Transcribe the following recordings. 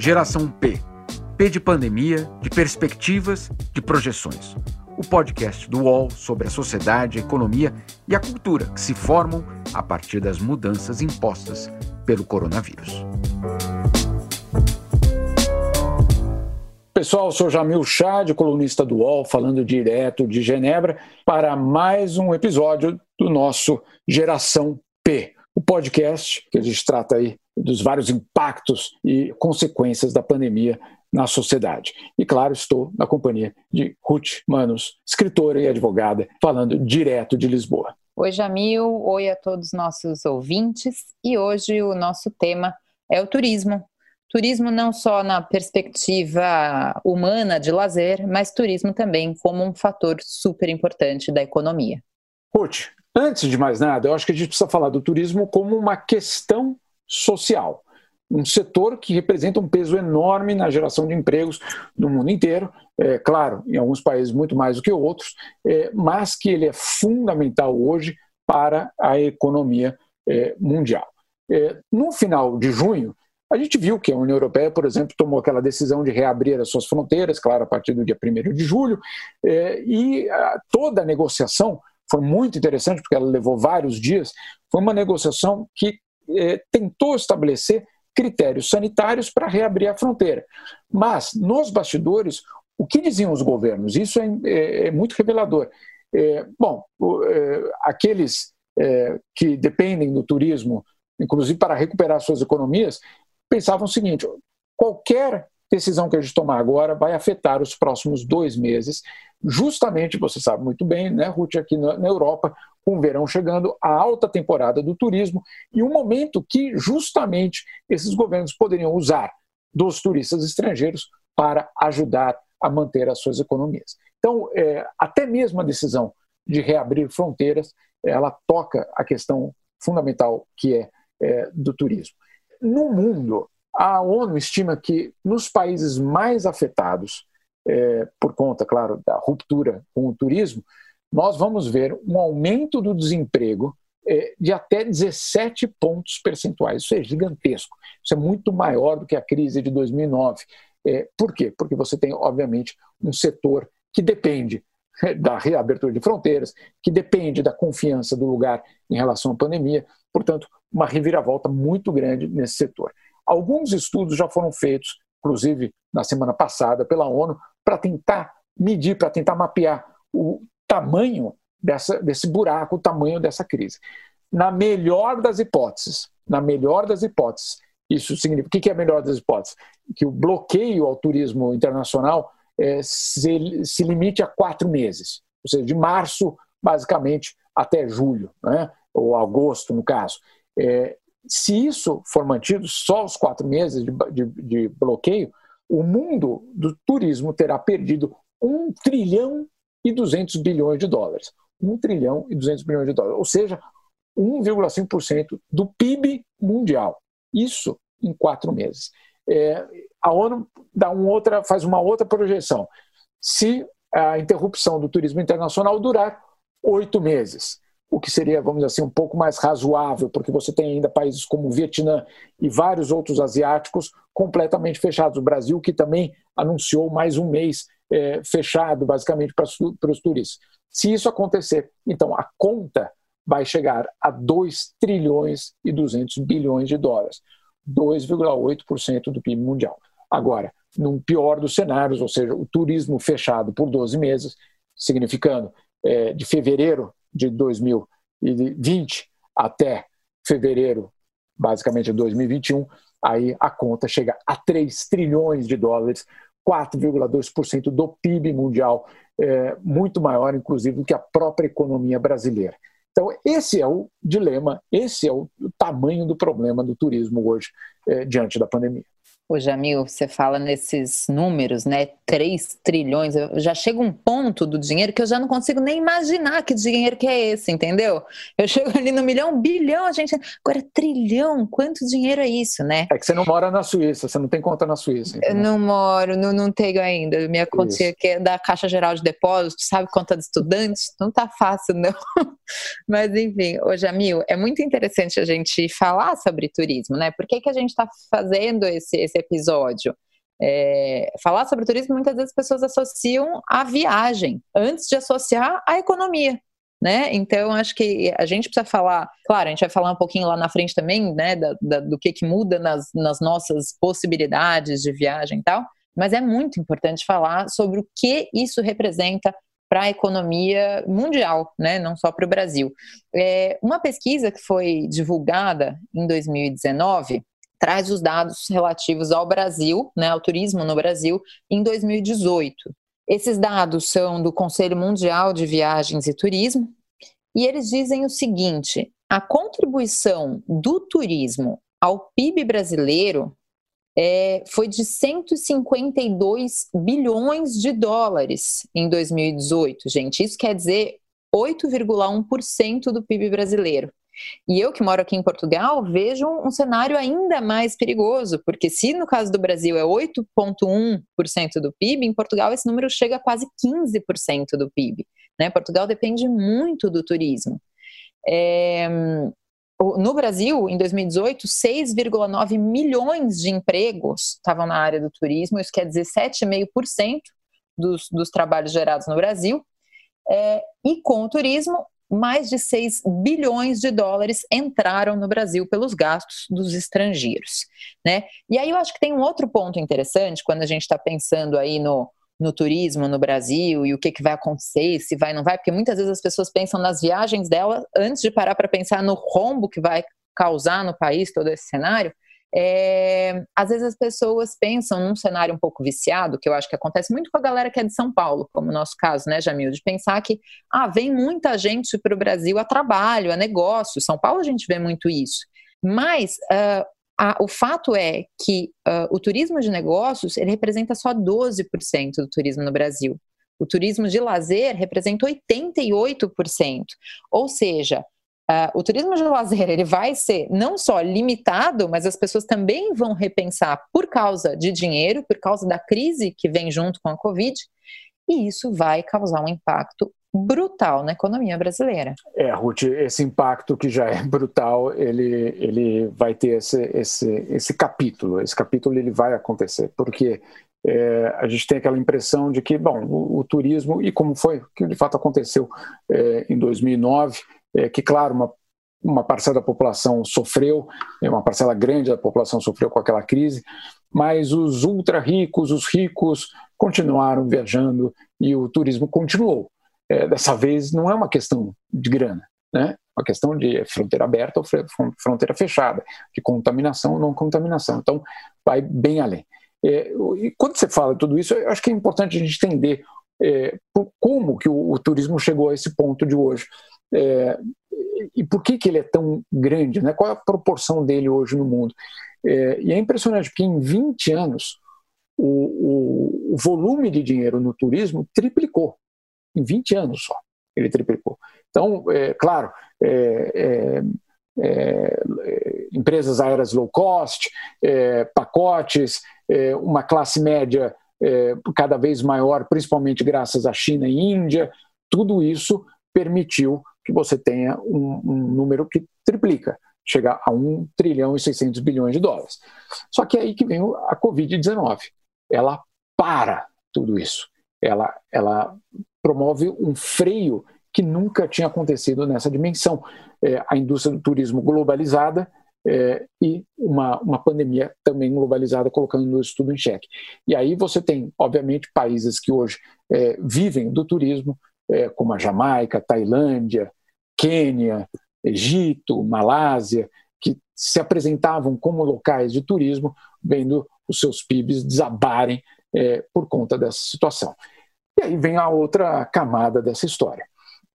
Geração P. P de pandemia, de perspectivas, de projeções. O podcast do UOL sobre a sociedade, a economia e a cultura que se formam a partir das mudanças impostas pelo coronavírus. Pessoal, sou Jamil Chad, colunista do UOL, falando direto de Genebra, para mais um episódio do nosso Geração o podcast que a gente trata aí dos vários impactos e consequências da pandemia na sociedade. E claro, estou na companhia de Ruth Manos, escritora e advogada, falando direto de Lisboa. Oi, Jamil. Oi a todos os nossos ouvintes. E hoje o nosso tema é o turismo. Turismo não só na perspectiva humana de lazer, mas turismo também como um fator super importante da economia. Ruth, antes de mais nada, eu acho que a gente precisa falar do turismo como uma questão social. Um setor que representa um peso enorme na geração de empregos no mundo inteiro, é, claro, em alguns países muito mais do que outros, é, mas que ele é fundamental hoje para a economia é, mundial. É, no final de junho, a gente viu que a União Europeia, por exemplo, tomou aquela decisão de reabrir as suas fronteiras, claro, a partir do dia 1 de julho, é, e a, toda a negociação foi muito interessante, porque ela levou vários dias. Foi uma negociação que eh, tentou estabelecer critérios sanitários para reabrir a fronteira. Mas, nos bastidores, o que diziam os governos? Isso é, é, é muito revelador. É, bom, é, aqueles é, que dependem do turismo, inclusive para recuperar suas economias, pensavam o seguinte: qualquer decisão que a gente tomar agora vai afetar os próximos dois meses, justamente, você sabe muito bem, né, Ruth, aqui na, na Europa, com o verão chegando, a alta temporada do turismo e um momento que justamente esses governos poderiam usar dos turistas estrangeiros para ajudar a manter as suas economias. Então, é, até mesmo a decisão de reabrir fronteiras, ela toca a questão fundamental que é, é do turismo. No mundo, a ONU estima que nos países mais afetados, é, por conta, claro, da ruptura com o turismo, nós vamos ver um aumento do desemprego é, de até 17 pontos percentuais. Isso é gigantesco. Isso é muito maior do que a crise de 2009. É, por quê? Porque você tem, obviamente, um setor que depende é, da reabertura de fronteiras, que depende da confiança do lugar em relação à pandemia, portanto, uma reviravolta muito grande nesse setor. Alguns estudos já foram feitos, inclusive na semana passada, pela ONU, para tentar medir, para tentar mapear o tamanho dessa, desse buraco, o tamanho dessa crise. Na melhor das hipóteses, na melhor das hipóteses, isso significa, o que é a melhor das hipóteses? Que o bloqueio ao turismo internacional é, se, se limite a quatro meses, ou seja, de março, basicamente, até julho, né? ou agosto, no caso. É, se isso for mantido, só os quatro meses de, de, de bloqueio, o mundo do turismo terá perdido um trilhão e 200 bilhões de dólares. 1 trilhão e 200 bilhões de dólares, ou seja, 1,5% do PIB mundial. Isso em quatro meses. É, a ONU dá um outra, faz uma outra projeção. Se a interrupção do turismo internacional durar oito meses, o que seria, vamos dizer assim, um pouco mais razoável, porque você tem ainda países como o Vietnã e vários outros asiáticos completamente fechados. O Brasil, que também anunciou mais um mês é, fechado, basicamente, para, para os turistas. Se isso acontecer, então a conta vai chegar a 2 trilhões e 200 bilhões de dólares, 2,8% do PIB mundial. Agora, num pior dos cenários, ou seja, o turismo fechado por 12 meses, significando é, de fevereiro de 2020 até fevereiro, basicamente, de 2021, aí a conta chega a 3 trilhões de dólares, 4,2% do PIB mundial, é, muito maior, inclusive, do que a própria economia brasileira. Então, esse é o dilema, esse é o, tamanho do problema do turismo hoje, é, diante da pandemia. Ô Jamil, você fala nesses números, né? 3 trilhões. Eu já chega um ponto do dinheiro que eu já não consigo nem imaginar que dinheiro que é esse, entendeu? Eu chego ali no milhão, bilhão, a gente. Agora, trilhão, quanto dinheiro é isso, né? É que você não mora na Suíça, você não tem conta na Suíça. Eu não moro, não, não tenho ainda. Minha conta aqui é da Caixa Geral de Depósitos, sabe? Conta de estudantes. Não tá fácil, não. Mas, enfim, ô Jamil, é muito interessante a gente falar sobre turismo, né? Por que, que a gente está fazendo esse, esse episódio. É, falar sobre turismo, muitas vezes as pessoas associam a viagem antes de associar a economia. Né? Então, acho que a gente precisa falar, claro, a gente vai falar um pouquinho lá na frente também, né, da, da, do que, que muda nas, nas nossas possibilidades de viagem e tal, mas é muito importante falar sobre o que isso representa para a economia mundial, né, não só para o Brasil. É, uma pesquisa que foi divulgada em 2019 traz os dados relativos ao Brasil, né, ao turismo no Brasil, em 2018. Esses dados são do Conselho Mundial de Viagens e Turismo, e eles dizem o seguinte: a contribuição do turismo ao PIB brasileiro é, foi de 152 bilhões de dólares em 2018, gente. Isso quer dizer 8,1% do PIB brasileiro. E eu que moro aqui em Portugal vejo um cenário ainda mais perigoso, porque se no caso do Brasil é 8,1% do PIB, em Portugal esse número chega a quase 15% do PIB. Né? Portugal depende muito do turismo. É, no Brasil, em 2018, 6,9 milhões de empregos estavam na área do turismo, isso quer dizer 7,5% dos, dos trabalhos gerados no Brasil. É, e com o turismo, mais de 6 bilhões de dólares entraram no Brasil pelos gastos dos estrangeiros. Né? E aí eu acho que tem um outro ponto interessante quando a gente está pensando aí no, no turismo no Brasil e o que, que vai acontecer, se vai não vai, porque muitas vezes as pessoas pensam nas viagens dela antes de parar para pensar no rombo que vai causar no país todo esse cenário. É, às vezes as pessoas pensam num cenário um pouco viciado, que eu acho que acontece muito com a galera que é de São Paulo, como o nosso caso, né, Jamil, de pensar que ah, vem muita gente para o Brasil a trabalho, a negócio. São Paulo a gente vê muito isso. Mas uh, a, o fato é que uh, o turismo de negócios ele representa só 12% do turismo no Brasil. O turismo de lazer representa 88%. Ou seja, uh, o turismo de lazer ele vai ser não só limitado, mas as pessoas também vão repensar por causa de dinheiro, por causa da crise que vem junto com a Covid, e isso vai causar um impacto brutal na economia brasileira. É, Ruth, esse impacto que já é brutal, ele, ele vai ter esse, esse, esse capítulo. Esse capítulo ele vai acontecer, porque é, a gente tem aquela impressão de que, bom, o, o, turismo, e como foi que de fato aconteceu é, em 2009, é, que, claro, uma, uma parcela da população sofreu, é, uma parcela grande da população sofreu com aquela crise, mas os ultra ricos, os ricos, continuaram viajando e o turismo continuou é, dessa vez não é uma questão de grana, né? Uma questão de fronteira aberta ou fronteira fechada, de contaminação ou não contaminação. Então, vai bem além. É, e quando você fala tudo isso, eu acho que é importante a gente entender é, como que o, o, turismo chegou a esse ponto de hoje. É, e por que, que ele é tão grande, né? qual é a proporção dele hoje no mundo. É, e é impressionante, porque em 20 anos o, o, o volume de dinheiro no turismo triplicou em 20 anos só. Ele triplicou. Então, é, claro, é, é, é empresas aéreas low cost, é, pacotes, é, uma classe média cada vez maior, principalmente graças à China e Índia, tudo isso permitiu que você tenha um, um número que triplica, chegar a 1 trilhão e 600 bilhões de dólares. Só que é aí que vem a Covid-19. Ela para tudo isso. Ela, ela promove um freio que nunca tinha acontecido nessa dimensão. É, a indústria do turismo globalizada é, e uma, uma pandemia também globalizada, colocando isso tudo em xeque. E aí você tem, obviamente, países que hoje é, vivem do turismo, é, como a Jamaica, Tailândia, Quênia, Egito, Malásia, que se apresentavam como locais de turismo, vendo os seus PIBs desabarem é, por conta dessa situação. E aí vem a outra camada dessa história.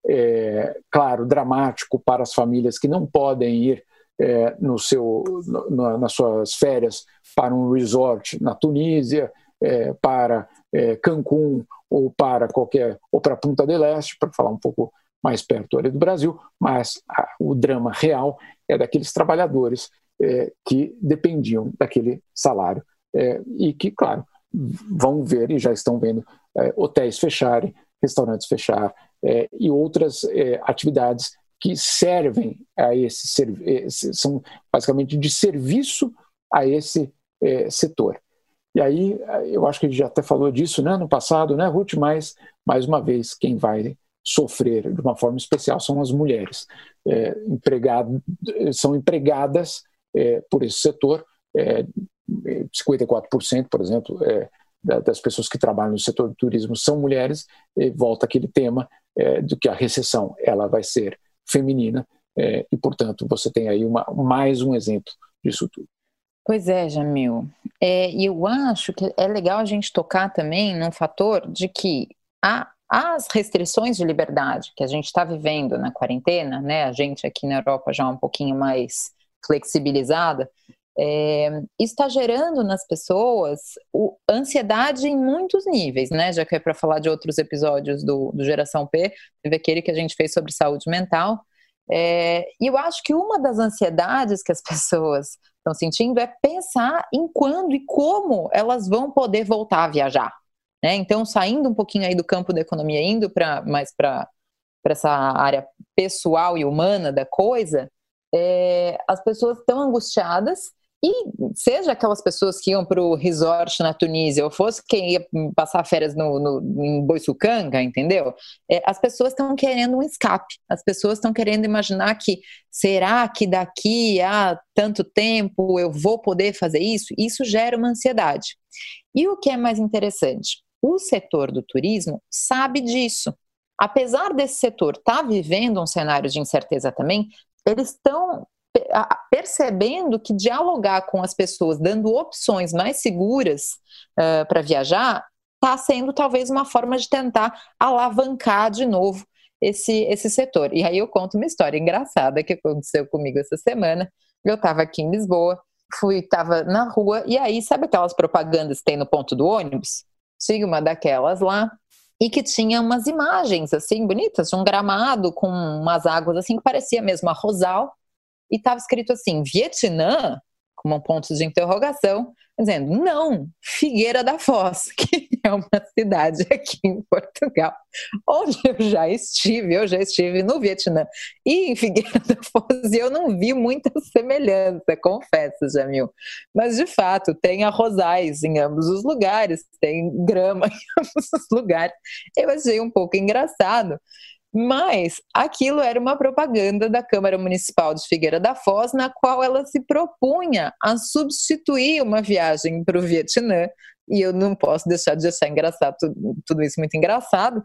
É, claro, dramático para as famílias que não podem ir é, no seu, no, nas suas férias para um resort na Tunísia, é, para é, Cancún ou para qualquer ou para Punta del Este, para falar um pouco mais perto ali do Brasil, mas a, o drama real é daqueles trabalhadores é, que dependiam daquele salário é, e que, claro, vão ver e já estão vendo é, hotéis fecharem, restaurantes fechar é, e outras é, atividades que servem a esse, são basicamente de serviço a esse setor. E aí, eu acho que a gente já até falou disso né, no passado, né, Ruth? Mas, mais uma vez, quem vai sofrer de uma forma especial são as mulheres. É, empregado, são empregadas é, por esse setor, é, 54%, por exemplo, é, das pessoas que trabalham no setor do turismo são mulheres, e volta aquele tema é, do que a recessão ela vai ser feminina, é, e portanto você tem aí uma, mais um exemplo disso tudo. Pois é, Jamil. É, eu acho que é legal a gente tocar também num fator de que as restrições de liberdade que a gente está vivendo na quarentena, né? A gente aqui na Europa já um pouquinho mais flexibilizada, é, está gerando nas pessoas o, ansiedade em muitos níveis, né? Já que é para falar de outros episódios do, do Geração P, teve aquele que a gente fez sobre saúde mental. É, e eu acho que uma das ansiedades que as pessoas estão sentindo é pensar em quando e como elas vão poder voltar a viajar. Né? Então, saindo um pouquinho aí do campo da economia, indo para mais para essa área pessoal e humana da coisa, é, as pessoas estão angustiadas e seja aquelas pessoas que iam para o resort na Tunísia, ou fosse quem ia passar férias no, no, em Boiçucanga, entendeu? É, as pessoas estão querendo um escape. As pessoas estão querendo imaginar que será que daqui a tanto tempo eu vou poder fazer isso? Isso gera uma ansiedade. E o que é mais interessante? O setor do turismo sabe disso. Apesar desse setor estar tá vivendo um cenário de incerteza também, eles estão percebendo que dialogar com as pessoas, dando opções mais seguras uh, para viajar, está sendo talvez uma forma de tentar alavancar de novo esse, esse setor. E aí eu conto uma história engraçada que aconteceu comigo essa semana. Eu estava aqui em Lisboa, fui, estava na rua, e aí, sabe aquelas propagandas que tem no ponto do ônibus? Tinha uma daquelas lá, e que tinha umas imagens assim bonitas um gramado com umas águas assim que parecia mesmo a Rosal e estava escrito assim: Vietnã, com um ponto de interrogação, dizendo: não, Figueira da Foz, que é uma cidade aqui em Portugal, onde eu já estive, eu já estive no Vietnã e em Figueira da Foz, e eu não vi muita semelhança, confesso, Jamil. Mas, de fato, tem arrozais em ambos os lugares, tem grama em ambos os lugares. Eu achei um pouco engraçado, mas aquilo era uma propaganda da Câmara Municipal de Figueira da Foz, na qual ela se propunha a substituir uma viagem para o Vietnã. E eu não posso deixar de achar engraçado tudo, isso muito engraçado.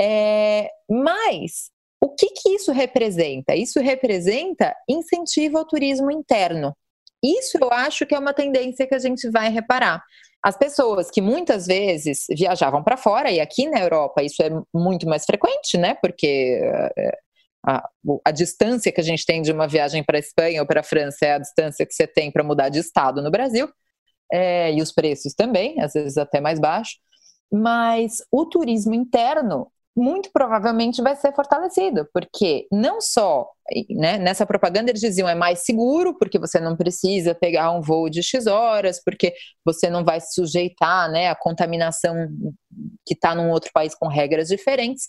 É, mas o que, que isso representa? Isso representa incentivo ao turismo interno. Isso eu acho que é uma tendência que a gente vai reparar. As pessoas que muitas vezes viajavam para fora, e aqui na Europa isso é muito mais frequente, né? Porque eh, a, a, distância que a gente tem de uma viagem para a Espanha ou para a França é a distância que você tem para mudar de estado no Brasil, é, e os preços também, às vezes até mais baixo. Mas o turismo interno muito provavelmente vai ser fortalecido, porque não só né, nessa propaganda eles diziam é mais seguro, porque você não precisa pegar um voo de X horas, porque você não vai se sujeitar né, à contaminação que está num outro país com regras diferentes,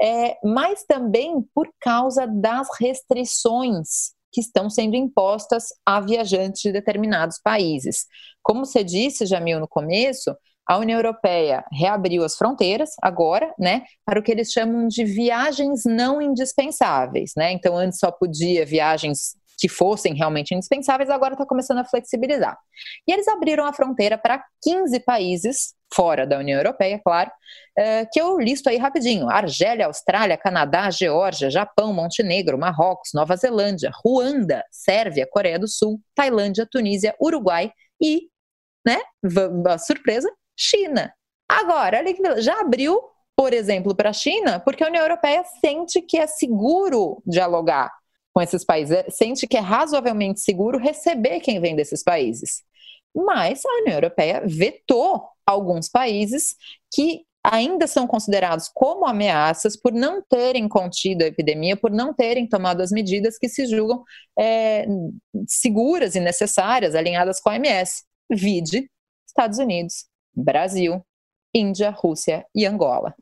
é, mas também por causa das restrições que estão sendo impostas a viajantes de determinados países. Como você disse, Jamil, no começo, a União Europeia reabriu as fronteiras agora, né, para o que eles chamam de viagens não indispensáveis, né? Então antes só podia viagens que fossem realmente indispensáveis, agora está começando a flexibilizar. E eles abriram a fronteira para 15 países, fora da União Europeia, claro, eh, que eu listo aí rapidinho: Argélia, Austrália, Canadá, Geórgia, Japão, Montenegro, Marrocos, Nova Zelândia, Ruanda, Sérvia, Coreia do Sul, Tailândia, Tunísia, Uruguai e, né, surpresa, China. Agora, olha que já abriu, por exemplo, para a China, porque a União Europeia sente que é seguro dialogar com esses países, sente que é razoavelmente seguro receber quem vem desses países. Mas a União Europeia vetou alguns países que ainda são considerados como ameaças por não terem contido a epidemia, por não terem tomado as medidas que se julgam é, seguras e necessárias, alinhadas com a OMS. Vide Estados Unidos, Brasil, Índia, Rússia e Angola.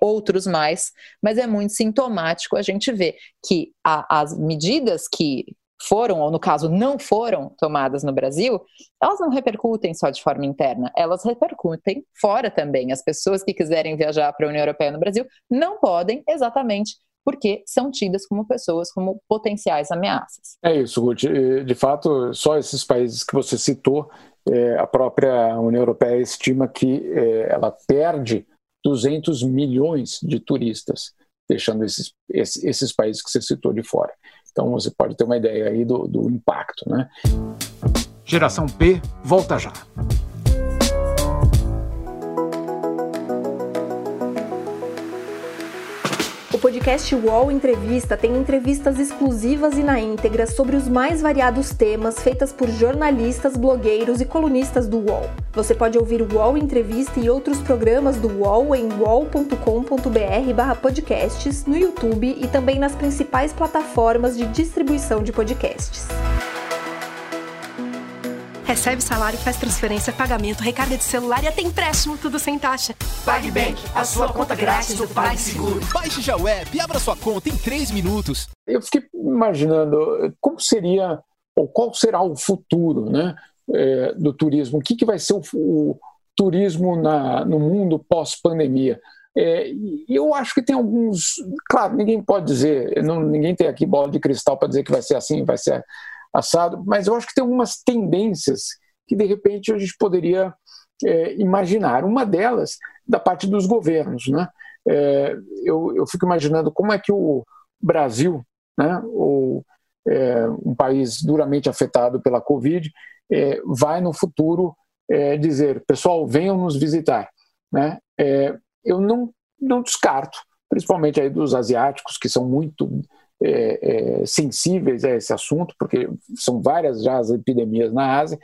Outros mais, mas é muito sintomático a gente ver que a, as medidas que foram, ou no caso não foram tomadas no Brasil, elas não repercutem só de forma interna, elas repercutem fora também. As pessoas que quiserem viajar para a União Europeia no Brasil não podem exatamente porque são tidas como pessoas como potenciais ameaças. É isso, Ruth. De fato, só esses países que você citou, é, a própria União Europeia estima que é, ela perde 200 milhões de turistas, deixando esses, esses países que você citou de fora. Então você pode ter uma ideia aí do, do impacto. Né? Geração P volta já. Podcast UOL Entrevista tem entrevistas exclusivas e na íntegra sobre os mais variados temas feitas por jornalistas, blogueiros e colunistas do UOL. Você pode ouvir o UOL Entrevista e outros programas do UOL em uol.com.br/podcasts, no YouTube e também nas principais plataformas de distribuição de podcasts. Recebe salário, faz transferência, pagamento, recarga de celular e até empréstimo, tudo sem taxa. PagBank, a sua conta grátis do PagSeguro. Baixe já o app e abra sua conta em 3 minutos. Eu fiquei imaginando como seria, ou qual será o futuro né, é, do turismo. O que, que vai ser o, o turismo na, no mundo pós-pandemia? É, eu acho que tem alguns. Claro, ninguém pode dizer, não, ninguém tem aqui bola de cristal para dizer que vai ser assim, vai ser assado, mas eu acho que tem algumas tendências que de repente a gente poderia é, imaginar. Uma delas da parte dos governos, né? É, eu, eu fico imaginando como é que o Brasil, né, ou é, um país duramente afetado pela Covid, é, vai no futuro é, dizer, pessoal, venham nos visitar. Né? É, eu não, não descarto, principalmente aí dos asiáticos, que são muito é, é, sensíveis a esse assunto, porque são várias já as epidemias na Ásia,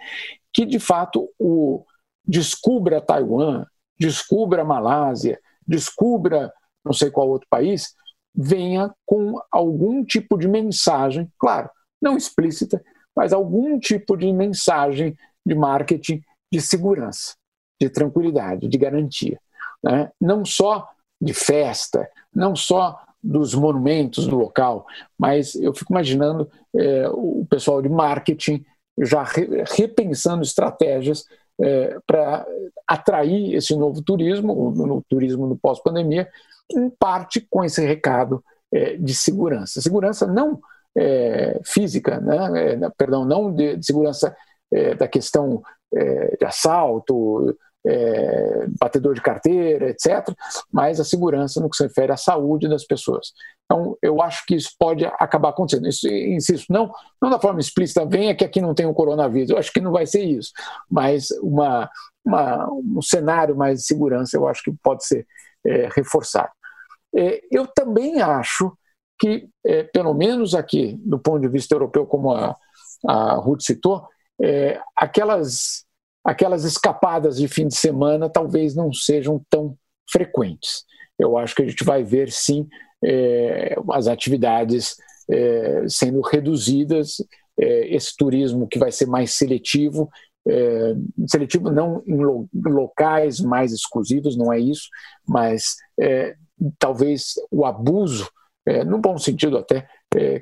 que de fato o descubra Taiwan, descubra Malásia, descubra não sei qual outro país, venha com algum tipo de mensagem, claro, não explícita, mas algum tipo de mensagem de marketing de segurança, de tranquilidade, de garantia. Né? Não só de festa, não só dos monumentos do local, mas eu fico imaginando é, o pessoal de marketing já re, repensando estratégias é, para atrair esse novo turismo, o, turismo no pós-pandemia, em parte com esse recado é, de segurança. Segurança não é, física, né? É, perdão, não de, de segurança é, da questão de assalto, é, batedor de carteira, etc., mas a segurança no que se refere à saúde das pessoas. Então, eu acho que isso pode acabar acontecendo. Isso, insisto, não, não da forma explícita, venha que aqui não tem o coronavírus, eu acho que não vai ser isso, mas uma, uma um cenário mais de segurança eu acho que pode ser é, reforçado. É, eu também acho que, é, pelo menos aqui, do ponto de vista europeu, como a, a Ruth citou, é, aquelas aquelas escapadas de fim de semana talvez não sejam tão frequentes. Eu acho que a gente vai ver sim é, as atividades é, sendo reduzidas, é, esse turismo que vai ser mais seletivo, seletivo não em lo, locais mais exclusivos, não é isso, mas talvez o abuso, no bom sentido até,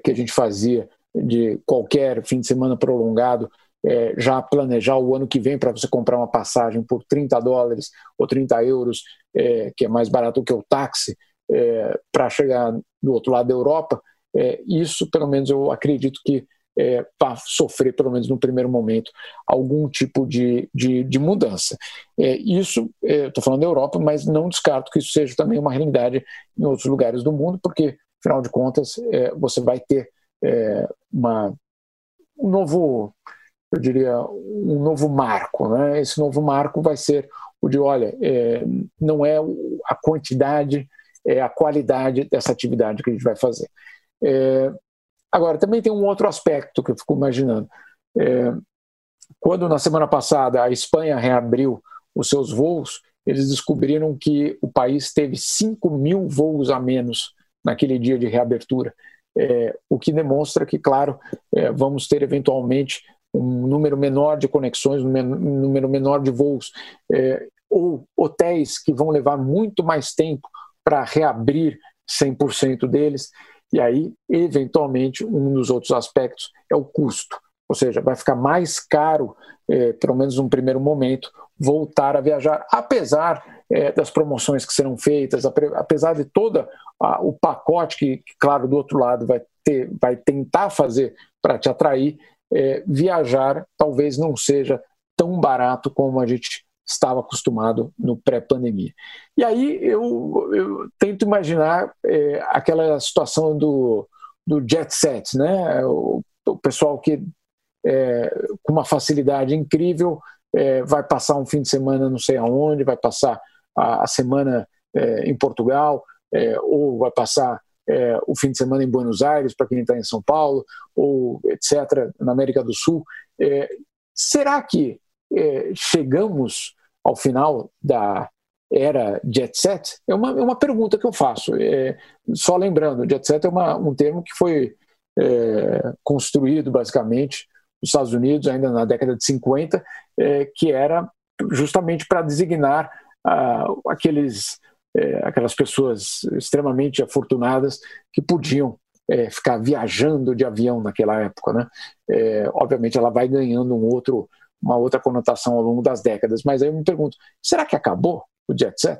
que a gente fazia de qualquer fim de semana prolongado é, já planejar o ano que vem para você comprar uma passagem por 30 dólares ou 30 euros, é, que é mais barato que o táxi, é, para chegar do outro lado da Europa, é, isso, pelo menos, eu acredito que é, vai sofrer, pelo menos no primeiro momento, algum tipo de, de, de mudança. É, isso, estou falando da Europa, mas não descarto que isso seja também uma realidade em outros lugares do mundo, porque, afinal de contas, você vai ter uma, um novo eu diria, um novo marco. Né? Esse novo marco vai ser o de, olha, é, não é a quantidade, é a qualidade dessa atividade que a gente vai fazer. É, agora, também tem um outro aspecto que eu fico imaginando. É, quando na semana passada a Espanha reabriu os seus voos, eles descobriram que o país teve 5 mil voos a menos naquele dia de reabertura. É, o que demonstra que, claro, é, vamos ter eventualmente um número menor de conexões, um número menor de voos, é, ou hotéis que vão levar muito mais tempo para reabrir 100% deles. E aí, eventualmente, um dos outros aspectos é o custo. Ou seja, vai ficar mais caro, é, pelo menos num primeiro momento, voltar a viajar, apesar é, das promoções que serão feitas, apesar de todo o pacote que, claro, do outro lado vai, ter, vai tentar fazer para te atrair, é, viajar talvez não seja tão barato como a gente estava acostumado no pré-pandemia. E aí eu, eu tento imaginar é, aquela situação do, do jet set, né? O, o pessoal que é, com uma facilidade incrível é, vai passar um fim de semana não sei aonde, vai passar a, a semana é, em Portugal, é, ou vai passar é, o fim de semana em Buenos Aires para quem está em São Paulo, ou etc., na América do Sul. será que chegamos ao final da era jet set? É uma, é uma pergunta que eu faço. É, só lembrando, jet set é uma, um termo que foi é, construído basicamente nos Estados Unidos ainda na década de 50, é, que era justamente para designar ah, aqueles, é, aquelas pessoas extremamente afortunadas que podiam é, ficar viajando de avião naquela época. Né? É, obviamente ela vai ganhando um outro uma outra conotação ao longo das décadas. Mas aí eu me pergunto, será que acabou o jet set?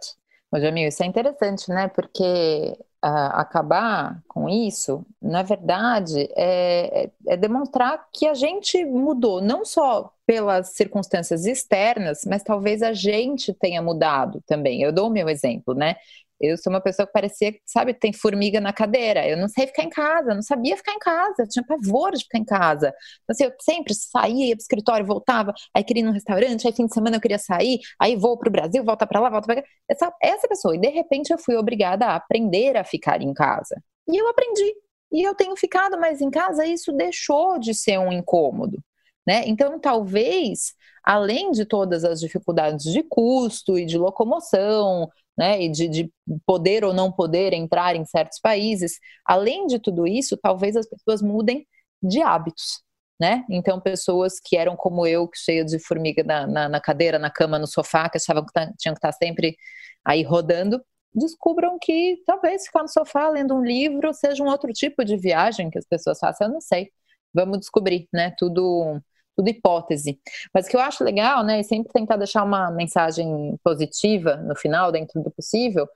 Ô, Jamil, isso é interessante, né? Porque acabar com isso, na verdade, é, é, é demonstrar que a gente mudou, não só pelas circunstâncias externas, mas talvez a gente tenha mudado também. Eu dou o meu exemplo, né? Eu sou uma pessoa que parecia, sabe, tem formiga na cadeira. Eu não sei ficar em casa, não sabia ficar em casa, tinha pavor de ficar em casa. Então, assim, eu sempre saía, ia pro escritório, voltava, aí queria ir num restaurante, aí fim de semana eu queria sair, aí vou pro Brasil, volta para lá, volta para cá. Essa, essa pessoa. E de repente eu fui obrigada a aprender a ficar em casa. E eu aprendi. E eu tenho ficado mais em casa, e isso deixou de ser um incômodo. Né? Então, talvez, além de todas as dificuldades de custo e de locomoção, né, e de, de, poder ou não poder entrar em certos países. Além de tudo isso, talvez as pessoas mudem de hábitos. Né? Então, pessoas que eram como eu, cheia de formiga na, na, na, cadeira, na cama, no sofá, que achavam que tá, tinham que estar sempre aí rodando, descubram que talvez ficar no sofá lendo um livro seja um outro tipo de viagem que as pessoas façam. Eu não sei. Vamos descobrir, né? Tudo tudo hipótese. Mas o que eu acho legal, né, e sempre tentar deixar uma mensagem positiva no final, dentro do possível,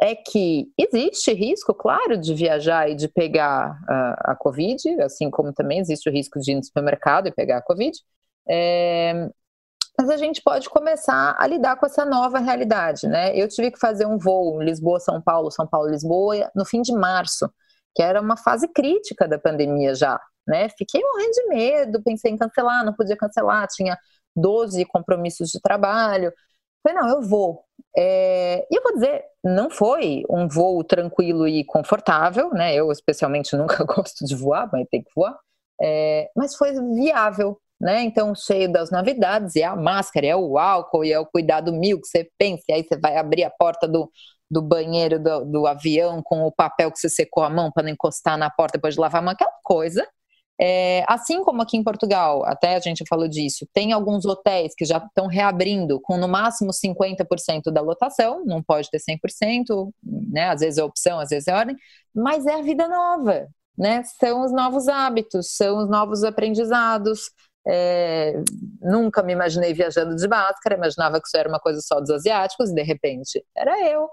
é que existe risco, claro, de viajar e de pegar a, a Covid, assim como também existe o risco de ir no supermercado e pegar a Covid. É, mas a gente pode começar a lidar com essa nova realidade, né? Eu tive que fazer um voo Lisboa-São Paulo, São Paulo-Lisboa, no fim de março, que era uma fase crítica da pandemia já né? Fiquei morrendo de medo, pensei em cancelar, não podia cancelar, tinha 12 compromissos de trabalho. Falei, não, eu vou. É... E eu vou dizer, não foi um voo tranquilo e confortável, né? Eu, especialmente, nunca gosto de voar, mas tem que voar. É... Mas foi viável, né? Então, cheio das novidades, e a máscara, é o álcool, e é o cuidado mil que você pensa, e aí você vai abrir a porta do, do banheiro do, do avião com o papel que você secou a mão para não encostar na porta depois de lavar a mão, aquela coisa. É, assim como aqui em Portugal, até a gente falou disso, tem alguns hotéis que já estão reabrindo com no máximo 50% da lotação, não pode ter 100%, né? às vezes é opção, às vezes é ordem, mas é a vida nova, né? são os novos hábitos, são os novos aprendizados. É, nunca me imaginei viajando de máscara, imaginava que isso era uma coisa só dos asiáticos, e de repente era eu.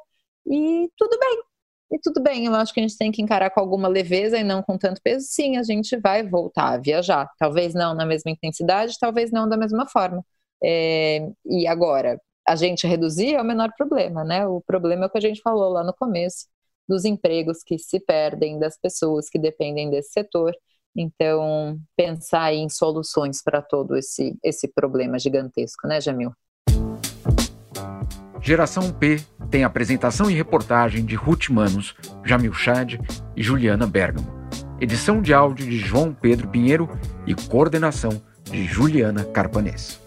E tudo bem, e tudo bem, eu acho que a gente tem que encarar com alguma leveza e não com tanto peso. Sim, a gente vai voltar a viajar. Talvez não na mesma intensidade, talvez não da mesma forma. É, e agora, a gente reduzir é o menor problema, né? O problema é o que a gente falou lá no começo, dos empregos que se perdem, das pessoas que dependem desse setor. Então, pensar em soluções para todo esse, esse problema gigantesco, né, Jamil? Geração P tem apresentação e reportagem de Ruth Manos, Jamil Chad e Juliana Bergamo. Edição de áudio de João Pedro Pinheiro e coordenação de Juliana Carpanês.